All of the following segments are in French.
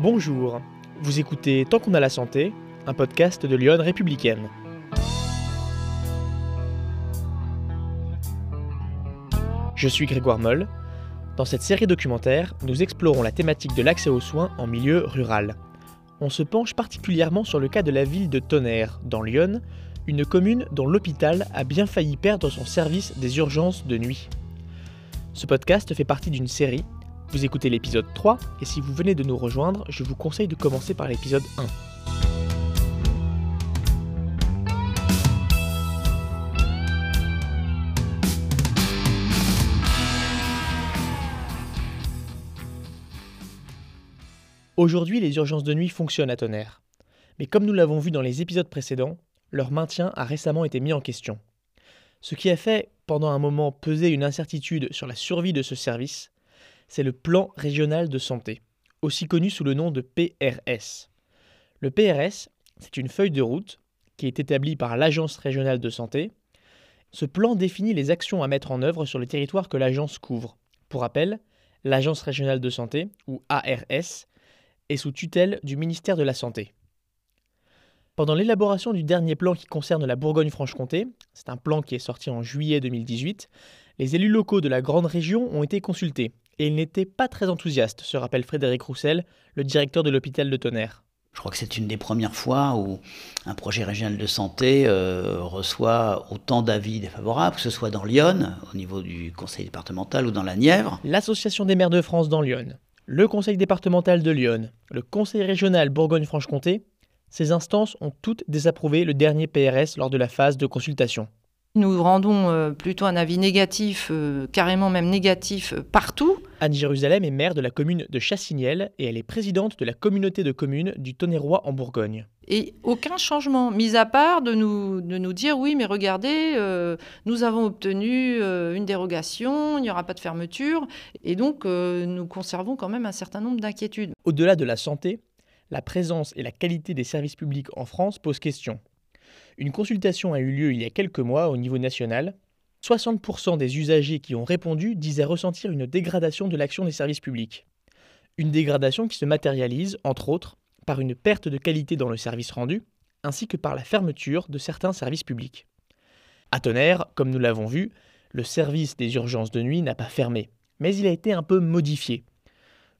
Bonjour, vous écoutez Tant qu'on a la santé, un podcast de Lyon républicaine. Je suis Grégoire Moll. Dans cette série documentaire, nous explorons la thématique de l'accès aux soins en milieu rural. On se penche particulièrement sur le cas de la ville de Tonnerre, dans Lyon, une commune dont l'hôpital a bien failli perdre son service des urgences de nuit. Ce podcast fait partie d'une série vous écoutez l'épisode 3 et si vous venez de nous rejoindre, je vous conseille de commencer par l'épisode 1. Aujourd'hui, les urgences de nuit fonctionnent à tonnerre. Mais comme nous l'avons vu dans les épisodes précédents, leur maintien a récemment été mis en question. Ce qui a fait, pendant un moment, peser une incertitude sur la survie de ce service, c'est le plan régional de santé, aussi connu sous le nom de PRS. Le PRS, c'est une feuille de route qui est établie par l'Agence régionale de santé. Ce plan définit les actions à mettre en œuvre sur le territoire que l'agence couvre. Pour rappel, l'Agence régionale de santé, ou ARS, est sous tutelle du ministère de la Santé. Pendant l'élaboration du dernier plan qui concerne la Bourgogne-Franche-Comté, c'est un plan qui est sorti en juillet 2018, les élus locaux de la grande région ont été consultés et il n'était pas très enthousiaste, se rappelle Frédéric Roussel, le directeur de l'hôpital de Tonnerre. Je crois que c'est une des premières fois où un projet régional de santé euh, reçoit autant d'avis défavorables, que ce soit dans Lyon, au niveau du conseil départemental, ou dans la Nièvre. L'Association des maires de France dans Lyon, le conseil départemental de Lyon, le conseil régional Bourgogne-Franche-Comté, ces instances ont toutes désapprouvé le dernier PRS lors de la phase de consultation. Nous rendons euh, plutôt un avis négatif, euh, carrément même négatif, euh, partout. Anne Jérusalem est maire de la commune de Chassignel et elle est présidente de la communauté de communes du Tonnerrois en Bourgogne. Et aucun changement, mis à part de nous, de nous dire oui, mais regardez, nous avons obtenu une dérogation, il n'y aura pas de fermeture, et donc nous conservons quand même un certain nombre d'inquiétudes. Au-delà de la santé, la présence et la qualité des services publics en France posent question. Une consultation a eu lieu il y a quelques mois au niveau national. 60% des usagers qui ont répondu disaient ressentir une dégradation de l'action des services publics. Une dégradation qui se matérialise, entre autres, par une perte de qualité dans le service rendu, ainsi que par la fermeture de certains services publics. À Tonnerre, comme nous l'avons vu, le service des urgences de nuit n'a pas fermé, mais il a été un peu modifié.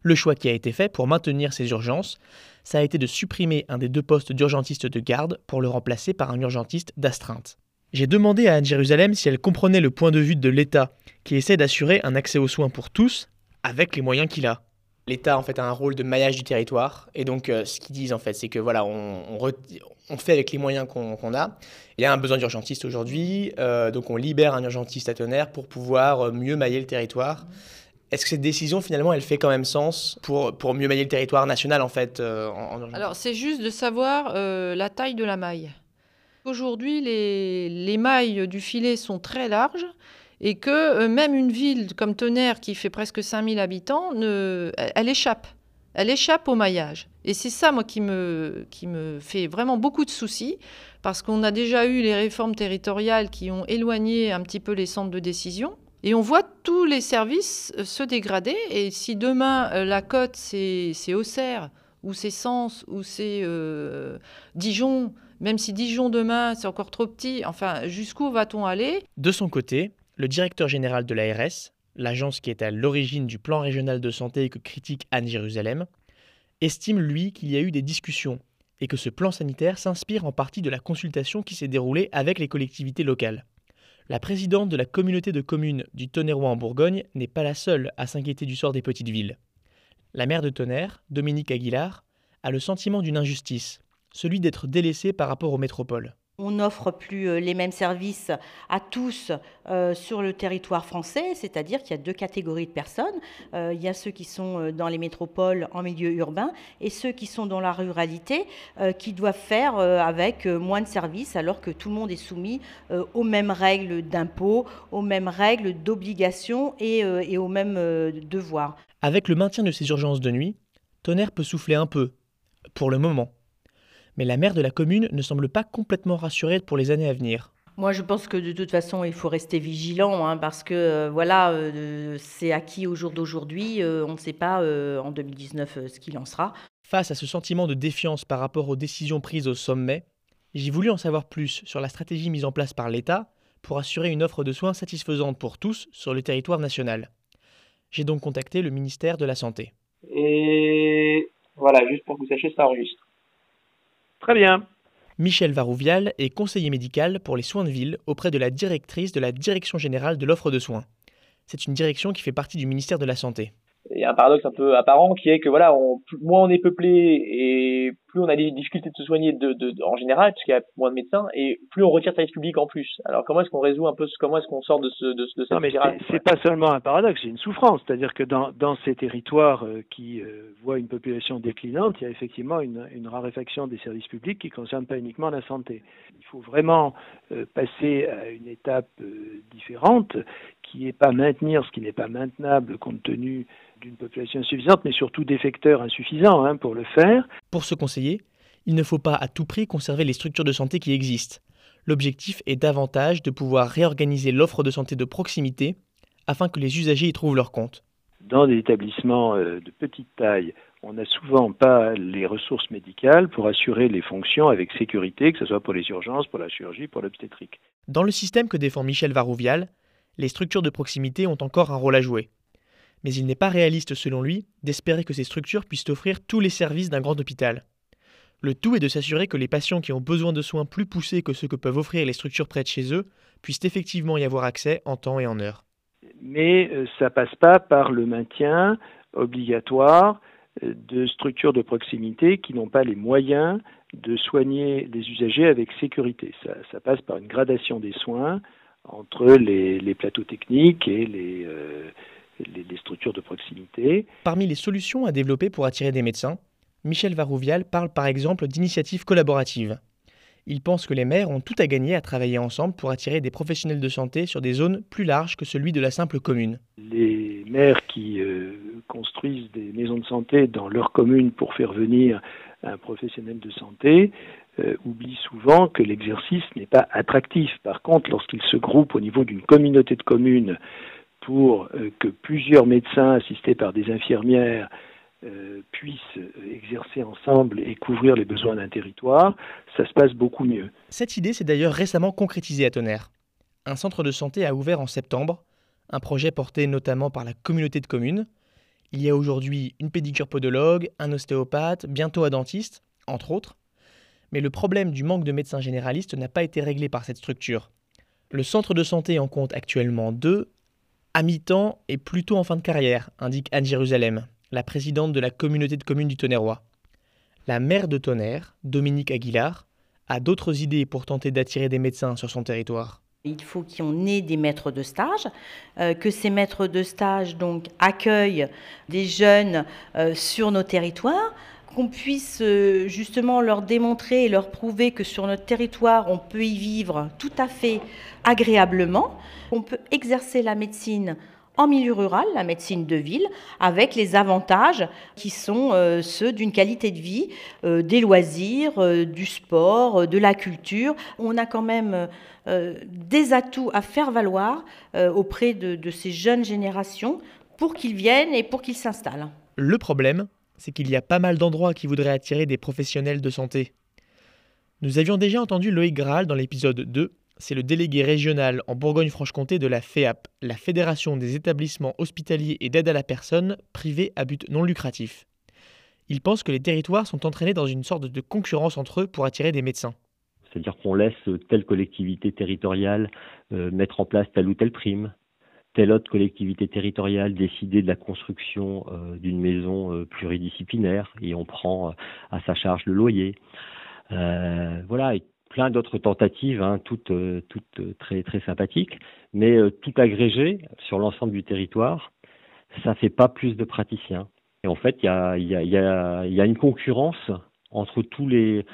Le choix qui a été fait pour maintenir ces urgences, ça a été de supprimer un des deux postes d'urgentiste de garde pour le remplacer par un urgentiste d'astreinte. J'ai demandé à Anne-Jérusalem si elle comprenait le point de vue de l'État qui essaie d'assurer un accès aux soins pour tous avec les moyens qu'il a. L'État en fait a un rôle de maillage du territoire et donc euh, ce qu'ils disent en fait c'est que voilà on, fait avec les moyens qu'on a. Il y a un besoin d'urgentiste aujourd'hui euh, donc on libère un urgentiste à tonnerre pour pouvoir euh, mieux mailler le territoire. Est-ce que cette décision, finalement, elle fait quand même sens pour, pour mieux mailler le territoire national, en fait euh, Alors, c'est juste de savoir euh, la taille de la maille. Aujourd'hui, les, les, mailles du filet sont très larges et que euh, même une ville comme Tonnerre, qui fait presque 5000 habitants, ne, elle, échappe. Elle échappe au maillage. Et c'est ça, moi, qui me, qui me fait vraiment beaucoup de soucis, parce qu'on a déjà eu les réformes territoriales qui ont éloigné un petit peu les centres de décision. Et on voit tous les services euh, se dégrader. Et si demain, euh, la côte, c'est Auxerre, ou c'est Sens, ou c'est euh, Dijon, même si Dijon demain, c'est encore trop petit, enfin, jusqu'où va-t-on aller? De son côté, le directeur général de l'ARS, l'agence qui est à l'origine du plan régional de santé que critique Anne Jérusalem, estime, lui, qu'il y a eu des discussions et que ce plan sanitaire s'inspire en partie de la consultation qui s'est déroulée avec les collectivités locales. La présidente de la communauté de communes du Tonnerrois en Bourgogne n'est pas la seule à s'inquiéter du sort des petites villes. La maire de Tonnerre, Dominique Aguilar, a le sentiment d'une injustice, celui d'être délaissée par rapport aux métropoles. On n'offre plus euh, les mêmes services à tous euh, sur le territoire français, c'est-à-dire qu'il y a deux catégories de personnes. Euh, il y a ceux qui sont dans les métropoles en milieu urbain et ceux qui sont dans la ruralité qui doivent faire avec moins de services alors que tout le monde est soumis aux mêmes règles d'impôt, aux mêmes règles d'obligation et, et aux mêmes devoirs. Avec le maintien de ces urgences de nuit, Tonnerre peut souffler un peu, pour le moment mais la maire de la commune ne semble pas complètement rassurée pour les années à venir. Moi, je pense que de toute façon, il faut rester vigilant, hein, parce que euh, voilà, euh, c'est acquis au jour d'aujourd'hui. Euh, on ne sait pas en 2019 ce qu'il en sera. Face à ce sentiment de défiance par rapport aux décisions prises au sommet, j'ai voulu en savoir plus sur la stratégie mise en place par l'État pour assurer une offre de soins satisfaisante pour tous sur le territoire national. J'ai donc contacté le ministère de la Santé. Et voilà, juste pour que vous sachiez, ça enregistre. Très bien. Michel Varouvial est conseiller médical pour les soins de ville auprès de la directrice de la Direction générale de l'offre de soins. C'est une direction qui fait partie du ministère de la Santé il y a un paradoxe un peu apparent qui est que voilà, on, moins on est peuplé et plus on a des difficultés de se soigner de, de, en général, puisqu'il y a moins de médecins, et plus on retire le service public en plus. Alors comment est-ce qu'on résout un peu, comment est-ce qu'on sort de, ce, de, de cette non, mais C'est pas seulement un paradoxe, c'est une souffrance. C'est-à-dire que dans, dans ces territoires euh, qui euh, voient une population déclinante, il y a effectivement une, une raréfaction des services publics qui ne concerne pas uniquement la santé. Il faut vraiment euh, passer à une étape différente qui n'est pas maintenir ce qui n'est pas maintenable compte tenu d'une population insuffisante, mais surtout d'effecteurs insuffisants hein, pour le faire. Pour ce conseiller, il ne faut pas à tout prix conserver les structures de santé qui existent. L'objectif est davantage de pouvoir réorganiser l'offre de santé de proximité afin que les usagers y trouvent leur compte. Dans des établissements euh, de petite taille, on n'a souvent pas les ressources médicales pour assurer les fonctions avec sécurité, que ce soit pour les urgences, pour la chirurgie, pour l'obstétrique. Dans le système que défend Michel Varouvial, les structures de proximité ont encore un rôle à jouer. Mais il n'est pas réaliste, selon lui, d'espérer que ces structures puissent offrir tous les services d'un grand hôpital. Le tout est de s'assurer que les patients qui ont besoin de soins plus poussés que ceux que peuvent offrir les structures près de chez eux puissent effectivement y avoir accès en temps et en heure. Mais euh, ça passe pas par le maintien obligatoire euh, de structures de proximité qui n'ont pas les moyens de soigner les usagers avec sécurité. ça passe par une gradation des soins, entre les, plateaux techniques et euh, les, les, structures de proximité. Parmi les solutions à développer pour attirer des médecins, Michel Varouvial parle par exemple d'initiatives collaboratives. Il pense que les maires ont tout à gagner à travailler ensemble pour attirer des professionnels de santé sur des zones plus larges que celui de la simple commune. Les maires qui euh, construisent des maisons de santé dans leur commune pour faire venir un professionnel de santé euh, oublie souvent que l'exercice n'est pas attractif. Par contre, lorsqu'il se groupe au niveau d'une communauté de communes pour euh, que plusieurs médecins assistés par des infirmières euh, puissent exercer ensemble et couvrir les besoins d'un territoire, ça se passe beaucoup mieux. Cette idée s'est d'ailleurs récemment concrétisée à Tonnerre. Un centre de santé a ouvert en septembre, un projet porté notamment par la communauté de communes. Il y a aujourd'hui une pédicure podologue, un ostéopathe, bientôt un dentiste, entre autres mais le problème du manque de médecins généralistes n'a pas été réglé par cette structure. Le centre de santé en compte actuellement deux, à mi-temps et plutôt en fin de carrière, indique Anne Jérusalem, la présidente de la communauté de communes du Tonnerrois. La maire de Tonnerre, Dominique Aguilar, a d'autres idées pour tenter d'attirer des médecins sur son territoire. Il faut qu'on ait des maîtres de stage, euh, que ces maîtres de stage accueillent des jeunes euh, sur nos territoires, qu'on puisse euh, justement leur démontrer et leur prouver que sur notre territoire, on peut y vivre tout à fait agréablement, on peut exercer la médecine en milieu rural, la médecine de ville, avec les avantages qui sont euh, ceux d'une qualité de vie, euh, des loisirs, du sport, de la culture. On a quand même des atouts à faire valoir auprès de ces jeunes générations pour qu'ils viennent et pour qu'ils s'installent. Le problème, c'est qu'il y a pas mal d'endroits qui voudraient attirer des professionnels de santé. Nous avions déjà entendu Loïc Graal dans l'épisode 2, c'est le délégué régional en Bourgogne-Franche-Comté de la FEAP, la Fédération des établissements hospitaliers et d'aide à la personne privés à but non lucratif. Il pense que les territoires sont entraînés dans une sorte de concurrence entre eux pour attirer des médecins. C'est-à-dire qu'on laisse telle collectivité territoriale euh, mettre en place telle ou telle prime, telle autre collectivité territoriale décider de la construction euh, d'une maison euh, pluridisciplinaire et on prend euh, à sa charge le loyer. voilà, et plein d'autres tentatives, hein, toutes, très, sympathiques, mais tout agrégé sur l'ensemble du territoire, ça fait pas plus de praticiens. Et en fait, il y a, une concurrence entre tous les,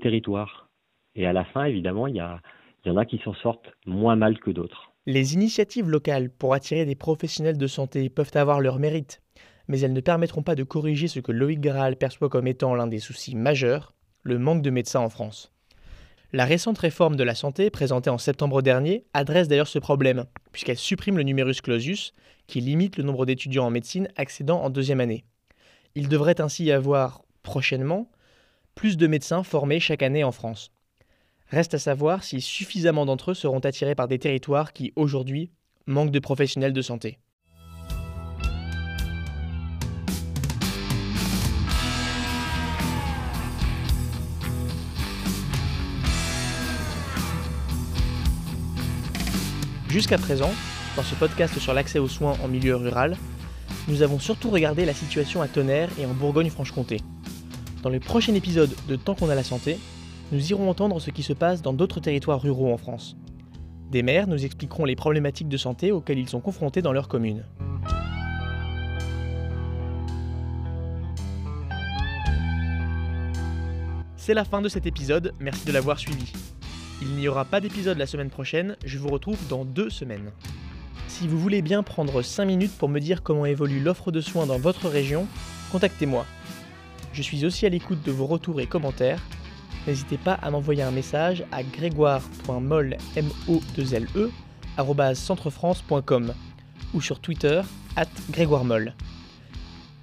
territoires. Et à la fin, évidemment, il y en a qui s'en sortent moins mal que d'autres. Les initiatives locales pour attirer des professionnels de santé peuvent avoir leur mérite, mais elles ne permettront pas de corriger ce que Loïc Graal perçoit comme étant l'un des soucis majeurs, le manque de médecins en France. La récente réforme de la santé, présentée en septembre dernier, adresse d'ailleurs ce problème, puisqu'elle supprime le numerus clausus, qui limite le nombre d'étudiants en médecine accédant en deuxième année. Il devrait ainsi y avoir prochainement plus de médecins formés chaque année en France. Reste à savoir si suffisamment d'entre eux seront attirés par des territoires qui, aujourd'hui, manquent de professionnels de santé. Jusqu'à présent, dans ce podcast sur l'accès aux soins en milieu rural, nous avons surtout regardé la situation à Tonnerre et en Bourgogne-Franche-Comté. Dans le prochain épisode de Tant qu'on a la santé, nous irons entendre ce qui se passe dans d'autres territoires ruraux en France. Des maires nous expliqueront les problématiques de santé auxquelles ils sont confrontés dans leur commune. C'est la fin de cet épisode, merci de l'avoir suivi. Il n'y aura pas d'épisode la semaine prochaine, je vous retrouve dans deux semaines. Si vous voulez bien prendre 5 minutes pour me dire comment évolue l'offre de soins dans votre région, contactez-moi. Je suis aussi à l'écoute de vos retours et commentaires. N'hésitez pas à m'envoyer un message à grégoire.molle centrefrance.com ou sur Twitter at grégoiremolle.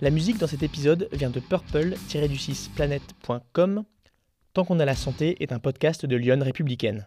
La musique dans cet épisode vient de purple-du6planet.com. Tant qu'on a la santé est un podcast de Lyon républicaine.